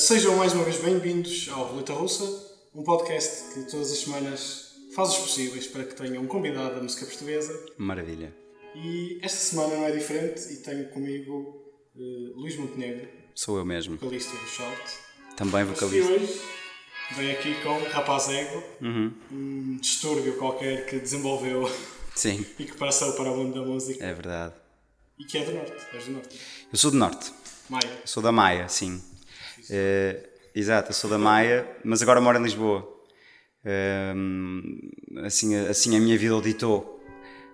sejam mais uma vez bem-vindos ao Roleta Russa, um podcast que todas as semanas faz os possíveis para que tenham um convidado da música portuguesa. Maravilha. E esta semana não é diferente e tenho comigo uh, Luís Montenegro. Sou eu mesmo. Vocalista do Shout. Também vocalista. E hoje vem aqui com Rapaz Ego, uhum. um distúrbio qualquer que desenvolveu Sim. e que passou para o mundo da música. É verdade. E que é do Norte. És do Norte. Eu sou do Norte. Maia. Sou da Maia, sim. É, exato, eu sou da Maia, mas agora moro em Lisboa. É, assim, assim a minha vida o ditou.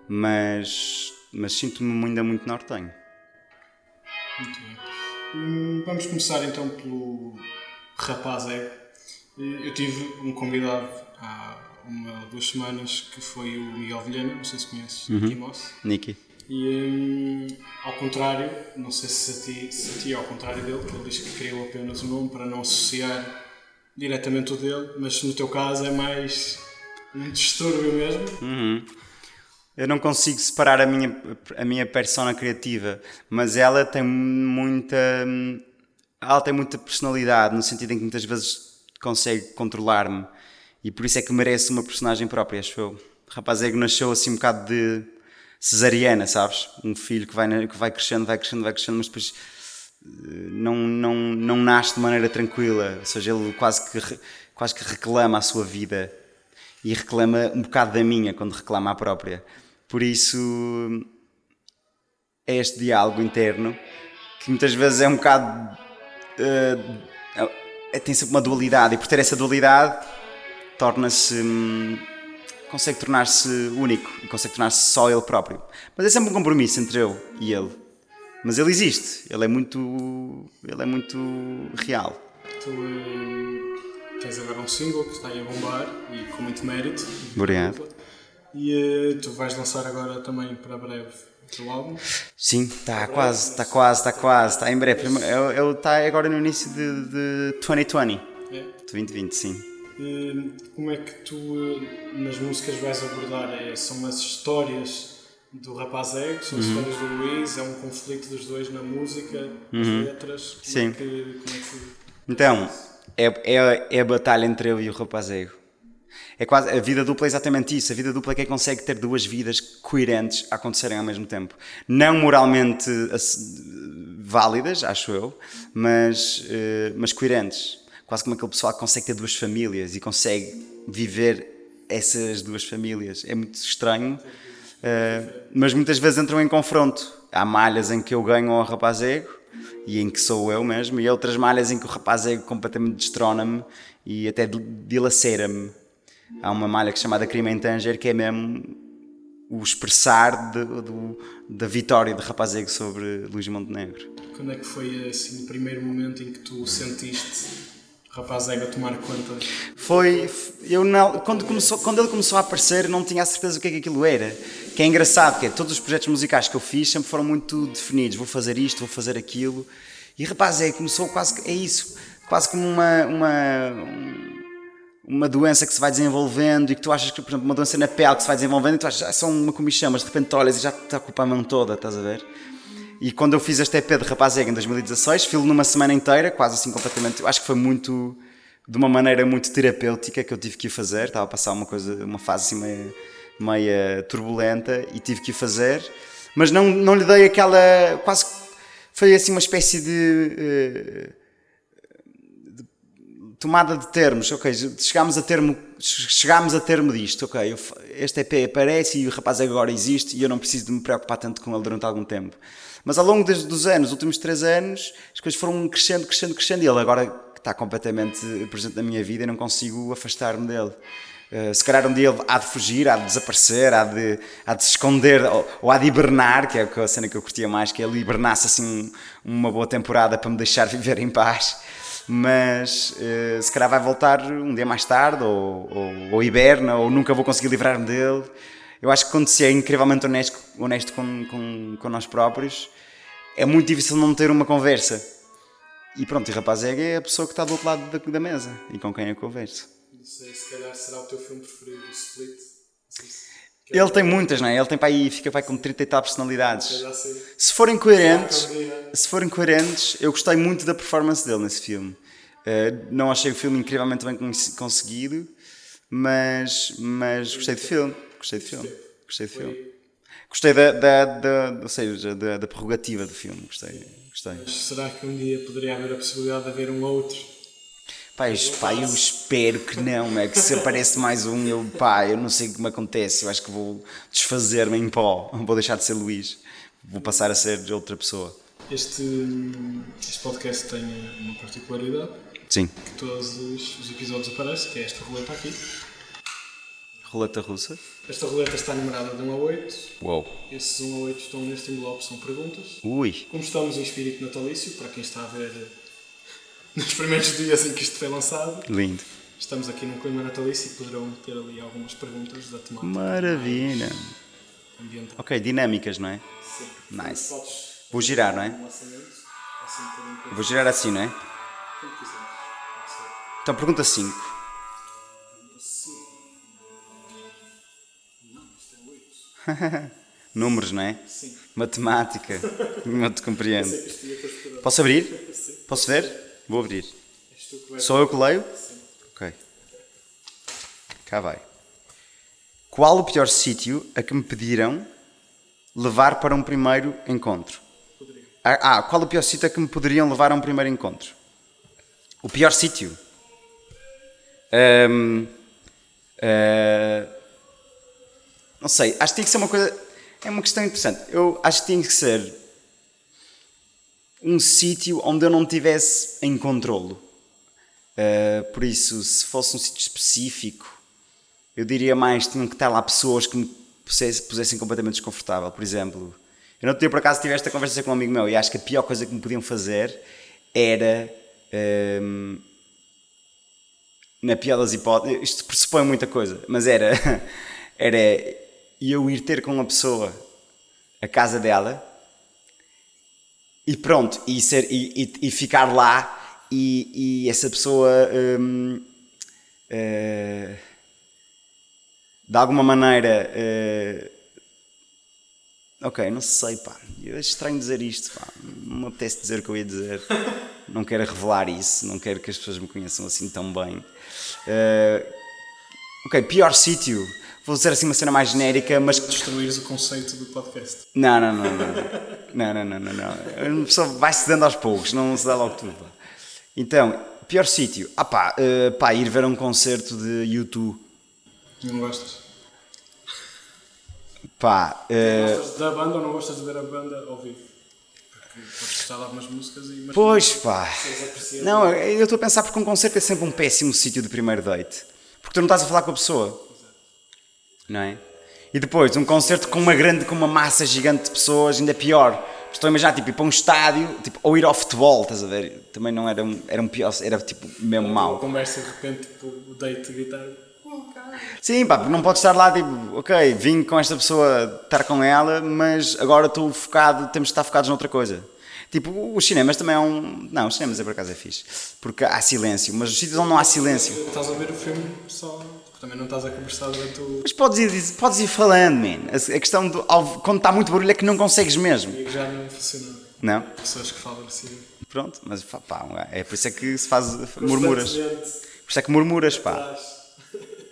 Mas, mas sinto-me ainda muito nortenho. Muito bem. Hum, vamos começar então pelo rapaz ego. Eu tive um convidado há uma ou duas semanas que foi o Miguel Vilhena, não sei se conheces, uhum. Nicky Moss. Nicky. E hum, ao contrário, não sei se a ti, se a ti é ao contrário dele, que ele diz que criou apenas o nome para não associar diretamente o dele, mas no teu caso é mais um distúrbio mesmo. Uhum. Eu não consigo separar a minha, a minha persona criativa, mas ela tem muita. Ela tem muita personalidade, no sentido em que muitas vezes consegue controlar-me. E por isso é que merece uma personagem própria, acho eu. O rapaz Ego nasceu assim um bocado de cesariana, sabes? Um filho que vai, que vai crescendo, vai crescendo, vai crescendo, mas depois não, não, não nasce de maneira tranquila. Ou seja, ele quase que, quase que reclama a sua vida e reclama um bocado da minha quando reclama a própria. Por isso é este diálogo interno que muitas vezes é um bocado. Uh, tem sempre uma dualidade e por ter essa dualidade torna-se. Hum, consegue tornar-se único e consegue tornar-se só ele próprio. Mas é sempre um compromisso entre eu e ele. Mas ele existe, ele é muito, ele é muito real. Tu hum, tens agora um single que está aí a bombar e com muito mérito. Obrigado. E uh, tu vais lançar agora também para breve o álbum? Sim, está quase, está quase, está quase, está em breve. Ele está agora no início de, de 2020. É? De 2020, sim. Como é que tu nas músicas vais abordar? É, são as histórias do rapaz ego, são as uhum. histórias do Luís, é um conflito dos dois na música, nas uhum. letras. Como Sim. É que, como é que... Então, é, é, é a batalha entre eu e o rapaz ego. É quase, a vida dupla é exatamente isso. A vida dupla é quem consegue ter duas vidas coerentes a acontecerem ao mesmo tempo. Não moralmente válidas, acho eu, mas, mas coerentes quase como aquele pessoal que consegue ter duas famílias e consegue viver essas duas famílias. É muito estranho, uh, mas muitas vezes entram em confronto. Há malhas em que eu ganho ao rapaz ego e em que sou eu mesmo, e outras malhas em que o rapaz ego completamente destrona-me e até dilacera-me. Há uma malha que é chamada Crime em Tanger que é mesmo o expressar de, de, da vitória de rapaz ego sobre Luís Montenegro. Quando é que foi assim, o primeiro momento em que tu sentiste rapaz Ego a tomar conta? Foi. Eu não, quando, começou, quando ele começou a aparecer, não tinha a certeza do que é que aquilo era. Que é engraçado, que é, todos os projetos musicais que eu fiz sempre foram muito definidos. Vou fazer isto, vou fazer aquilo. E rapaz, é, começou quase. É isso. Quase como uma. uma uma doença que se vai desenvolvendo e que tu achas que, por exemplo, uma doença na pele que se vai desenvolvendo e tu achas, ah, são uma comichão, mas de repente olhas e já te ocupa a mão toda, estás a ver? E quando eu fiz este EP de Rapazega em 2016, filo numa semana inteira, quase assim completamente. Acho que foi muito. de uma maneira muito terapêutica que eu tive que fazer. Estava a passar uma coisa, uma fase assim meio, meio turbulenta e tive que fazer. Mas não, não lhe dei aquela. quase. foi assim uma espécie de. Uh, tomada de termos, ok, chegámos a termo, chegámos a termo disto, ok, este EP aparece e o rapaz agora existe e eu não preciso de me preocupar tanto com ele durante algum tempo. Mas ao longo dos anos, últimos três anos, as coisas foram crescendo, crescendo, crescendo e ele agora está completamente presente na minha vida e não consigo afastar-me dele. Uh, se calhar um dia ele há de fugir, há de desaparecer, há de, há de se esconder ou, ou há de hibernar, que é a cena que eu curtia mais, que ele hibernasse assim uma boa temporada para me deixar viver em paz. Mas uh, se calhar vai voltar um dia mais tarde, ou, ou, ou hiberna, ou nunca vou conseguir livrar-me dele. Eu acho que quando se é incrivelmente honesto, honesto com, com, com nós próprios, é muito difícil não ter uma conversa. E pronto, e rapaz é a pessoa que está do outro lado da, da mesa e com quem eu converso. Não sei, se calhar será o teu filme preferido, o Split. Ele tem muitas, não é? Ele tem para aí, fica para aí com 30 e tal personalidades. Se forem coerentes, se forem coerentes, eu gostei muito da performance dele nesse filme. Uh, não achei o filme incrivelmente bem cons- conseguido, mas, mas gostei do filme. Gostei do filme. Gostei do filme. Gostei da, da, da, ou seja, da, da prerrogativa do filme. Gostei. Gostei. Mas será que um dia poderia haver a possibilidade de haver um outro? Eu, pá, eu espero que não, é que se aparece mais um, eu, pá, eu não sei como acontece, eu acho que vou desfazer-me em pó, vou deixar de ser Luís, vou passar a ser outra pessoa. Este, este podcast tem uma particularidade Sim, que todos os, os episódios aparecem, que é esta roleta aqui. roleta russa. Esta roleta está numerada de 1 a 8. Uou. Esses 1 a 8 estão neste envelope, são perguntas. Ui, Como estamos em espírito natalício, para quem está a ver eh, nos primeiros dias em que isto foi lançado, lindo. estamos aqui num clima natalício e poderão ter ali algumas perguntas da temática Maravilha. ambiental. Ok, dinâmicas, não é? Sim. Nice. Vou girar, não é? um assim Vou girar assim, não é? como. Então, pergunta 5. Números, não é? Sim. Matemática. Não te compreendo. Posso abrir? Posso ver? Vou abrir. Sou eu que leio? Ok. Cá vai. Qual o pior sítio a que me pediram levar para um primeiro encontro? Ah, ah, qual o pior sítio a que me poderiam levar a um primeiro encontro? O pior sítio? Ahm, ah, não sei, acho que tem que ser uma coisa. É uma questão interessante. Eu acho que tem que ser um sítio onde eu não tivesse em controlo. Uh, por isso, se fosse um sítio específico, eu diria mais tinham que estar lá pessoas que me pusesse- pusessem completamente desconfortável. Por exemplo, eu não tinha por acaso tive esta conversa com um amigo meu e acho que a pior coisa que me podiam fazer era. um, na pior das hipóteses, isto pressupõe muita coisa, mas era, era eu ir ter com uma pessoa a casa dela e pronto, e, ser, e, e- e ficar lá e, e essa pessoa hum, eh, de alguma maneira eh, ok, não sei pá, eu acho estranho dizer isto pá. não me apetece dizer o que eu ia dizer não quero revelar isso, não quero que as pessoas me conheçam assim tão bem Eh, ok, pior sítio vou dizer assim uma cena mais genérica mas que Destruires o conceito do podcast. não, não, não, não. Não, não, não, não, não. A pessoa vai se dando aos poucos, não se dá logo tudo. Então, pior sítio. Ah pá, eh, pá, ir ver um concerto de YouTube. Não gostas? Pá, eh, Gostas da banda ou não gostas de ver a banda ao vivo? Porque podes gostar de algumas músicas e. mas pois pá. Não, eu estou a pensar porque um concerto é sempre um péssimo sítio de primeiro date. Porque tu não estás a falar com a pessoa. Não é? E depois, um concerto com uma grande, com uma massa gigante de pessoas, ainda é pior. Estou a imaginar, tipo, ir para um estádio, tipo, ou ir ao futebol, estás a ver? Também não era um, era um pior, era tipo mesmo mau. conversa de repente, tipo, o date gritar. Oh, cara. Sim, pá, porque não podes estar lá, tipo, ok, vim com esta pessoa estar com ela, mas agora estou focado, temos de estar focados noutra coisa. Tipo, os cinemas também é um. Não, os cinemas é por acaso é fixe. Porque há silêncio, mas os sítios onde não há silêncio. Estás a ver o filme só. Porque Também não estás a conversar durante o. Mas podes ir, podes ir falando, man. A questão do. ao- Quando está muito barulho é que não consegues mesmo. E já não funciona. Não? Pessoas que falam assim. Pronto, mas pá, é por isso é que se faz. murmuras. Por isso é que murmuras, pá.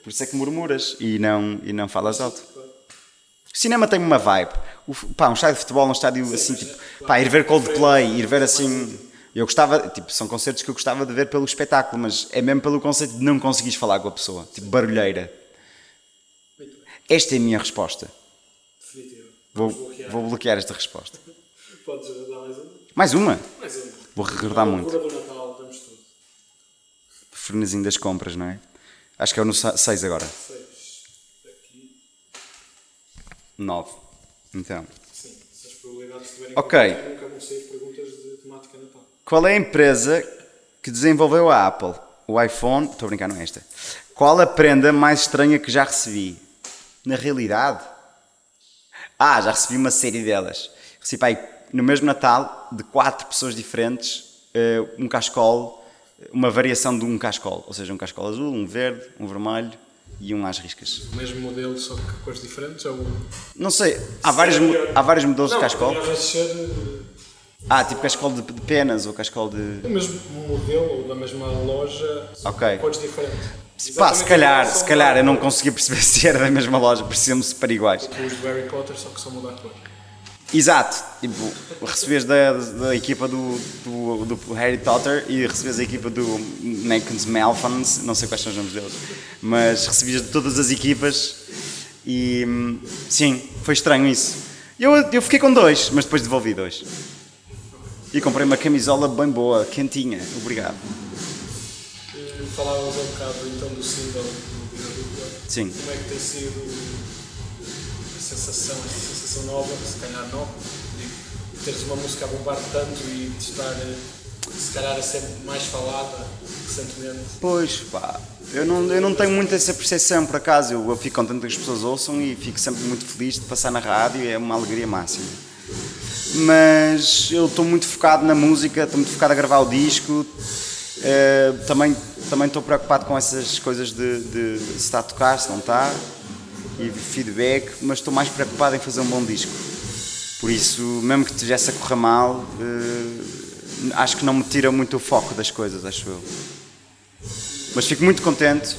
Por isso é que murmuras e não, e não falas alto. O cinema tem uma vibe. O, pá, um estádio de futebol, um estádio assim, tipo, pá, ir ver Coldplay, ir ver assim. Eu gostava, tipo, são concertos que eu gostava de ver pelo espetáculo, mas é mesmo pelo conceito de não conseguires falar com a pessoa, tipo, barulheira. Esta é a minha resposta. Definitivo. Vou, bloquear. vou bloquear esta resposta. Podes dar mais um? Mais uma? Mais um. Vou recordar muito. do Natal, damos tudo. Frenesim das compras, não é? Acho que é o no 6 agora. Seis. Aqui. 9. Então. Sim. Se as probabilidades estiverem Ok. nunca vão sair temática Natal. Qual é a empresa que desenvolveu a Apple? O iPhone. Estou a brincar, não é esta. Qual a prenda mais estranha que já recebi? Na realidade? Ah, já recebi uma série delas. Recebi aí, no mesmo Natal, de quatro pessoas diferentes, eh, um cascol, uma variação de um cascol. Ou seja, um cascol azul, um verde, um vermelho e um às riscas. O mesmo modelo, só que cores diferentes? Ou... Não sei, há vários, há vários modelos de Não, cascol. ser eh, Ah, tipo cascol de, de penas ou cascol de. Do mesmo modelo ou da mesma loja, Ok. cores diferentes. Pá, se calhar, se calhar mudar eu não conseguia perceber se era da mesma loja, pareciam-me super iguais. Os do Harry Potter, só que só muda a cor. Exato, tipo, recebias da, da equipa do, do, do Harry Potter e recebias a equipa do Nakens Malfans, não sei quais são os nomes deles, mas recebias de todas as equipas e hum, sim, foi estranho isso. Eu, eu fiquei com dois, mas depois devolvi dois. E comprei uma camisola bem boa, quentinha, obrigado. Falávamos um bocado então do single do. Sim. Como é que tem sido a sensação, essa sensação nova, se calhar nova, de teres uma música a bombar tanto e de estar, eh, se calhar, a ser mais falada recentemente? Pois, pá, eu não, eu não tenho muito essa percepção por acaso. Eu, eu fico contente que as pessoas ouçam e fico sempre muito feliz de passar na rádio, é uma alegria máxima. Mas eu estou muito focado na música, estou muito focado a gravar o disco. eh, também também estou preocupado com essas coisas de, de se está a tocar, se não está, e feedback, mas estou mais preocupado em fazer um bom disco. Por isso, mesmo que estivesse a correr mal, eh, acho que não me tira muito o foco das coisas, acho eu. Mas fico muito contente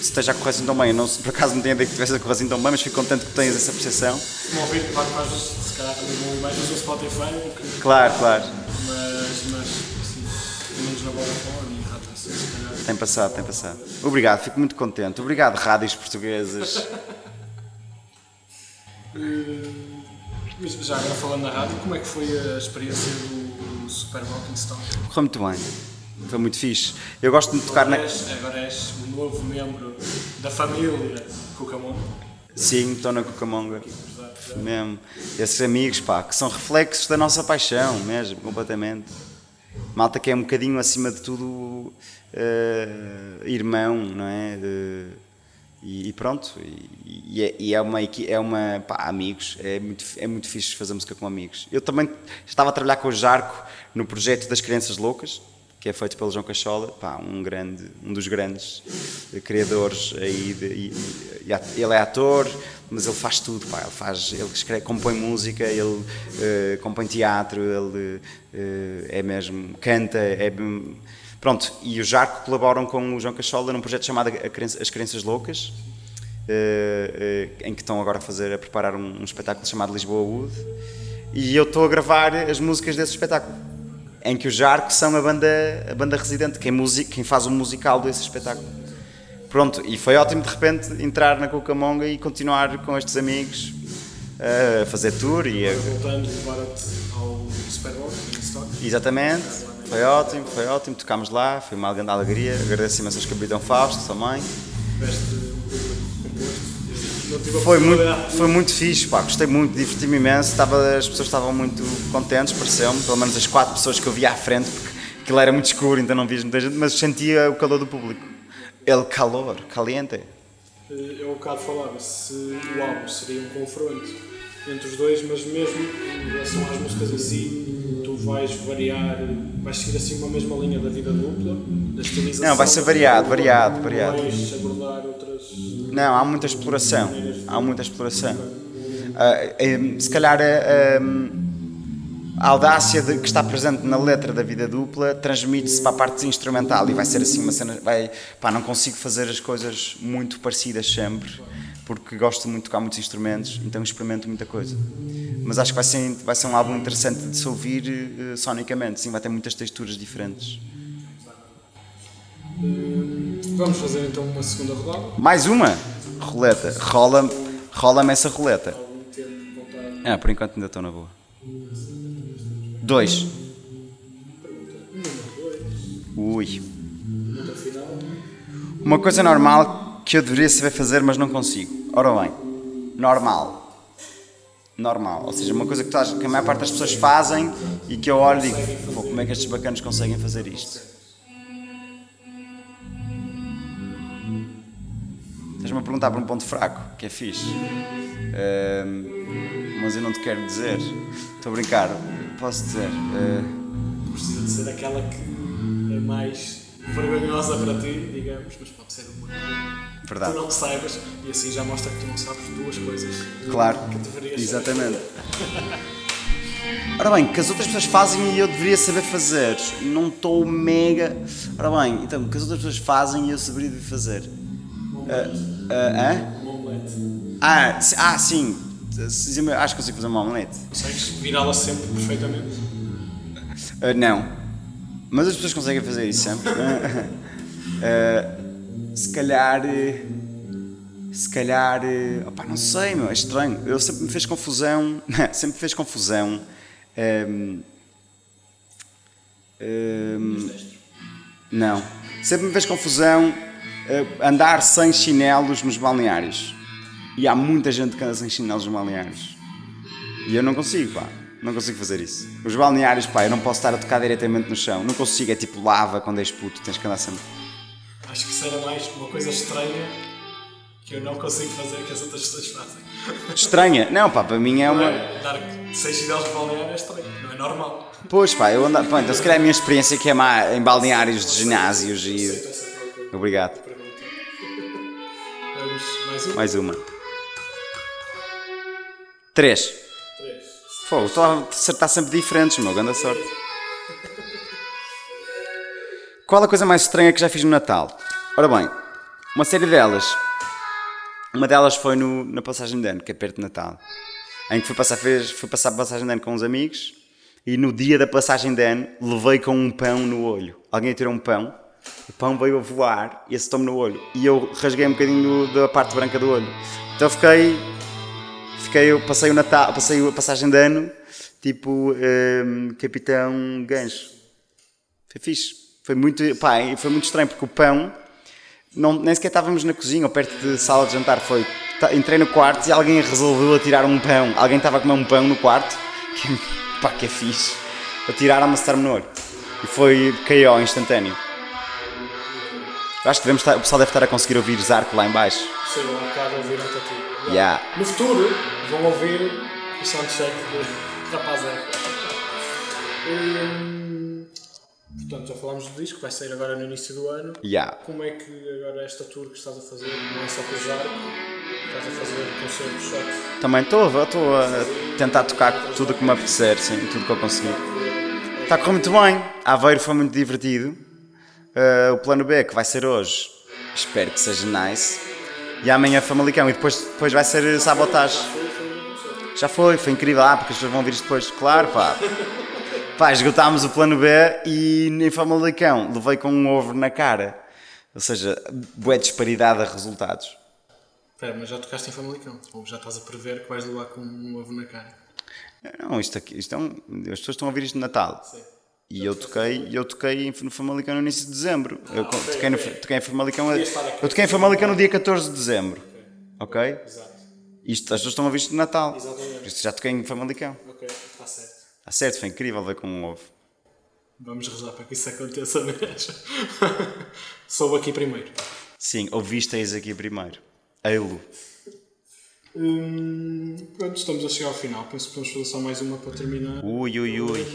esteja a correr assim tão bem. Eu não, por acaso não tenho ideia que estivesse a correr assim tão bem, mas fico contente que tenhas essa percepção. Como ouvir, claro, mais, se calhar também ouvir mais no Spotify, que- Claro, claro. mas, mas assim, pelo menos na Vodafone e rádio, assim, se calhar. Tem passado, tem passado. Obrigado, fico muito contente. Obrigado, rádios portuguesas. Eh, mas já agora falando na rádio, como é que foi a experiência do Super Rocking Stone? Correu muito bem. Foi muito fixe. Eu gosto de tocar na. Agora és, agora és um novo membro da família Cucamon. Sim, estou na Cucamonga. Mesmo. Esses amigos, pá, que são reflexos da nossa paixão, mesmo, completamente. Malta que é um bocadinho acima de tudo eh, irmão, não é? Eh, e, e pronto, e, e é, e é uma, é uma pá, amigos, é muito, é muito fixe fazer música com amigos. Eu também estava a trabalhar com o Jarco no projeto das Crianças Loucas, que é feito pelo João Cachola, pá, um, grande, um dos grandes eh, criadores aí. De, e- e ele é ator, mas ele faz tudo, pá, ele, faz, ele escreve, compõe música, ele eh, compõe teatro, ele eh, é mesmo, canta, é. Pronto, e o Jarco colaboram com o João Cachola num projeto chamado As Crianças Loucas, eh, em que estão agora a fazer, a preparar um, um espetáculo chamado Lisboa Wood, e eu estou a gravar as músicas desse espetáculo, em que o Jarco são a banda, a banda residente, quem, music, quem faz o musical desse espetáculo. Pronto, e foi ótimo de repente entrar na Cucamonga e continuar com estes amigos a fazer tour e a, Voltando, levar-te ao Super Rocking Stone. Exatamente, foi ótimo, foi ótimo, tocámos lá, foi uma grande alegria, agradeço imenso ao Capitão Fausto também. Tiveste Foi muito, foi muito fixe, pá, gostei muito, diverti-me imenso, estava, as pessoas estavam muito contentes, pareceu-me, pelo menos as quatro pessoas que eu via à frente, porque aquilo era muito escuro, então não vi muita gente, mas sentia o calor do público. El calor, caliente. Eh, Eu há bocado falava se o álbum seria um confronto entre os dois, mas mesmo em relação às músicas em si, tu vais variar, vais seguir assim uma mesma linha da vida dupla, da estilização. Não, vai ser variado, variado, variado. Vais abordar outras. Não, há muita exploração. Há muita exploração. Ah, em, se calhar a, a audácia de- que está presente na letra da vida dupla transmite-se para a parte instrumental e vai ser assim uma cena. Vai, pá, não consigo fazer as coisas muito parecidas sempre porque gosto muito de tocar muitos instrumentos, então experimento muita coisa. Mas acho que vai ser, vai ser um álbum interessante de se ouvir eh, sonicamente, sim, vai ter muitas texturas diferentes. Vamos fazer então uma segunda rodada. Mais uma roleta, rola, rola-me essa roleta. Ah, por enquanto ainda estou na boa. Dois. Ui. Pergunta final. Uma coisa normal que eu deveria saber fazer, mas não consigo. Ora bem, normal. Normal. Ou seja, uma coisa que, que a maior parte das pessoas fazem e que eu olho e digo, "Pô, como é que estes bacanos conseguem fazer isto? Estás-me a perguntar por um ponto fraco, que é fixe. Ahm, mas eu não te quero dizer. Estou a brincar. Posso dizer. ah, Precisa de ser aquela que é mais vergonhosa para ti, digamos, mas pode ser uma que verdade. tu não saibas e assim já mostra que tu não sabes duas coisas Claro. que deverias Exatamente. Ora bem, que as outras pessoas fazem e eu deveria saber fazer. Não estou mega. Ora bem, então, que as outras pessoas fazem e eu saberia fazer. Uh, uh, ah, ah, sim. Acho que consigo fazer uma omelete. Consegues virá-la sempre perfeitamente? Uh, não. Mas as pessoas conseguem fazer isso sempre. uh, se calhar. Se calhar. Opa, não sei, meu, é estranho. Eu sempre me fez confusão. sempre me fez confusão. Um, um, não. Sempre me fez confusão andar sem chinelos nos balneários. E há muita gente que anda sem chinelos nos balneários. E eu não consigo, pá. Não consigo fazer isso. Os balneários, pá, eu não posso estar a tocar diretamente no chão. Não consigo, é tipo lava quando és puto, tens que andar sempre. Acho que era mais uma coisa estranha que eu não consigo fazer que as outras pessoas fazem. Estranha? Não, pá, para mim é uma. É, dar seis chinelos de balneário é estranho, não é normal. Pois, pá, eu ando. Pá, então se calhar a minha experiência que é má em balneários de ginásios e. Obrigado. Vamos, mais uma. Mais uma. Três. Três. Fogo, estou a acertar sempre diferentes, meu, grande sorte. Qual a coisa mais estranha que já fiz no Natal? Ora bem, uma série delas. Uma delas foi no, na passagem de ano, que é perto de Natal. Em que fui passar, fez, fui passar a passagem de ano com uns amigos e no dia da passagem de ano levei com um pão no olho. Alguém tirou um pão, o pão veio a voar e acertou-me no olho. E eu rasguei um bocadinho da parte branca do olho. Então fiquei fiquei, eu passei o Natal, passei a passagem de ano, tipo, um, Capitão Gancho. Foi fixe. Foi muito, pá, foi muito estranho porque o pão, não, nem sequer estávamos na cozinha ou perto de sala de jantar. Foi, entrei no quarto e alguém resolveu atirar um pão. Alguém estava a comer um pão no quarto, que, pá, que é fixe. Atiraram-me a acertar-me no olho. E foi KO instantâneo. Acho que devemos estar, o pessoal deve estar a conseguir ouvir Zarco lá em baixo. Sim, um bocado ouvir até ti. Yeah. No futuro vão ouvir o soundcheck de Rapaz é. Hum, portanto, já falámos do disco, vai sair agora no início do ano. Yeah. Como é que agora esta tour que estás a fazer, não é só com o Zarco, estás a fazer concertos shot? Também estou, estou a tentar tocar tudo o que me apetecer, sim, tudo que eu conseguir. Está a correr muito bem. Aveiro foi muito divertido. Uh, o plano B, que vai ser hoje, espero que seja nice. E amanhã Famalicão. E depois, depois vai ser sabotagem. Já foi, foi incrível. Ah, porque as pessoas vão vir depois. Claro, pá. Pá, esgotámos o plano B e em Famalicão levei com um ovo na cara. Ou seja, boa disparidade a resultados. Espera, mas já tocaste em Famalicão? Ou já estás a prever que vais levar com um ovo na cara? Não, isto aqui, isto é um, as pessoas estão a ouvir isto no Natal. Sim. E eu toquei, eu toquei no Famalicão no início de dezembro. Ah, eu toquei, no, toquei em Famalicão. Eu toquei em Famalicão no dia 14 de dezembro. Ok? Exato. Isto, as pessoas estão a ver isto de Natal. Exatamente. Por isso já toquei em Famalicão. Ok, está certo. Está certo, foi incrível ver com um ovo. Vamos rezar para que isso aconteça mesmo. Soube aqui primeiro. Sim, ouvisteis aqui primeiro. Eilo. Hum, pronto, estamos a chegar ao final. Penso que podemos fazer só mais uma para terminar. Ui, ui, ui.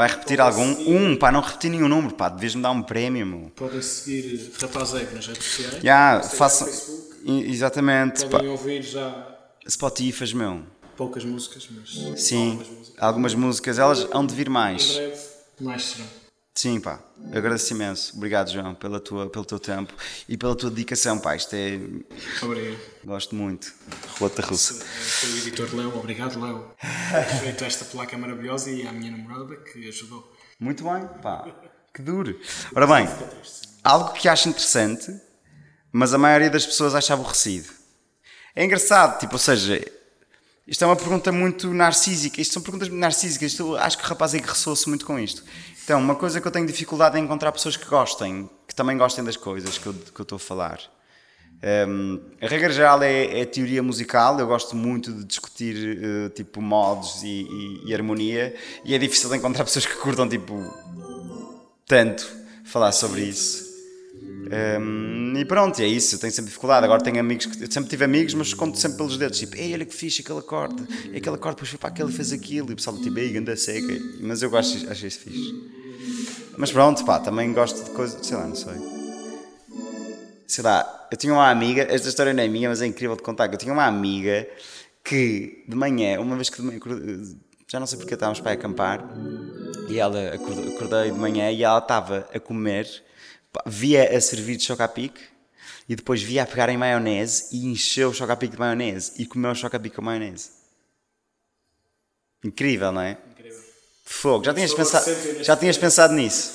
Vai repetir algum? Seguir... Um, pá, não repetir nenhum número, pá, devias-me dar um prémio, meu. Podem seguir Rapaz Ego nas redes sociais. Já, yeah, façam. Exatamente. Podem pá. ouvir já. Spotify, meu. Poucas músicas, mas. Sim, algumas músicas. algumas músicas, elas hão de vir mais. Em breve, mais serão. Sim, pá, agradeço imenso. Obrigado, João, pela tua, pelo teu tempo e pela tua dedicação, pá. Isto é. Obrigado. Gosto muito. Roleta russa. Foi o editor Léo, obrigado, Léo. feito esta placa maravilhosa e à minha namorada que ajudou. Muito bem, pá. Que duro. Ora bem, algo que acho interessante, mas a maioria das pessoas acha aborrecido. É engraçado, tipo, ou seja, isto é uma pergunta muito narcísica. Isto são perguntas narcísicas. Isto, acho que o rapaz é que ressoa-se muito com isto. Então, uma coisa que eu tenho dificuldade em encontrar pessoas que gostem, que também gostem das coisas que eu, que eu estou a falar. Um, a regra geral é, é, teoria musical. Eu gosto muito de discutir uh, tipo modos e, e, e, harmonia, e é difícil encontrar pessoas que curtam tipo tanto falar sobre isso. Um, e pronto, é isso. Tenho sempre dificuldade. Agora tenho amigos que eu sempre tive amigos, mas conto sempre pelos dedos. Tipo, ei, olha que fixe aquele acorde, aquele acorde, depois foi para aquele e fez aquilo. E o pessoal tipo, ei, ganda seca. Mas eu gosto, acho isso fixe. Mas pronto, pá, também gosto de coisas, sei lá, não sei. Sei lá, eu tinha uma amiga, esta história não é minha, mas é incrível de contar, eu tinha uma amiga que de manhã, uma vez que de manhã, já não sei porque estávamos para acampar, e ela acordei, de manhã e ela estava a comer, via a servir de chocapic e depois via a pegar em maionese e encheu o chocapic de maionese e comeu o chocapic com maionese. Incrível, não é? Incrível. Fogo, já tinhas, pensado, já tinhas pensado nisso?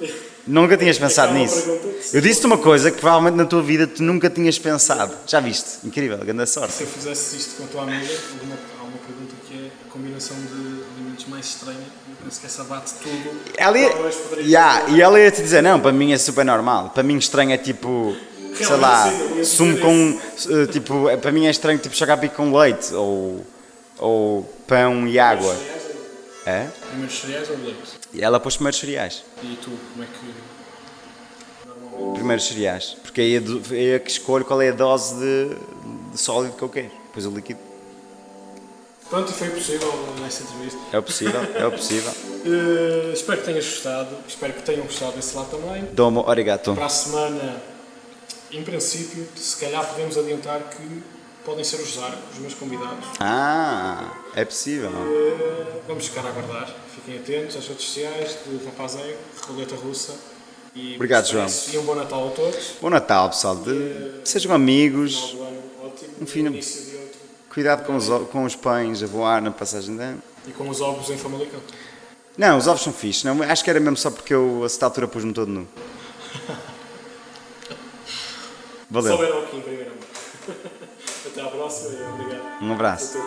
Nunca tinhas pensado É nisso? Eu disse-te uma coisa que provavelmente na tua vida tu nunca tinhas pensado. Já viste? Incrível, grande sorte. Se eu fizesse isto com a tua amiga, alguma, combinação de alimentos mais estranha. Eu penso que essa bate tudo. Ela ia, Yeah, e ela ia te dizer, não, para mim é super normal. Para mim estranho é tipo, sei Realmente lá, sim, sumo com, eh, tipo, é- para mim é estranho tipo chocapic com leite ou, ou pão e água. Cereais, É? Primeiros cereais ou leite? E ela pôs primeiros cereais. E tu, como é que. Primeiros cereais. Porque aí é, do- é que escolho qual é a dose de, de sólido que eu quero. Depois o líquido. Pronto, e foi possível nesta entrevista. É o possível, é o possível. Eh, espero que tenhas gostado. Espero que tenham gostado desse lado também. Domo origato. Para a semana, em princípio, se calhar podemos adiantar que podem ser os Zarco, os meus convidados. Ah, é possível. Eh, vamos ficar a aguardar. Fiquem atentos às redes sociais de Rapaz Ego, Roleta Russa. E Obrigado, stress. E um bom Natal a todos. Bom Natal, pessoal. De- sejam amigos. Do ano ótimo. Um outro. Cuidado com os, com os pães a voar na passagem de ano. E com os ovos em Famalicão. Não, os ovos são fixos. Não, acho que era mesmo só porque eu a certa altura pus-me todo nu. Valeu. Souberam aqui em primeira mão. Até à próxima e obrigado. Um abraço.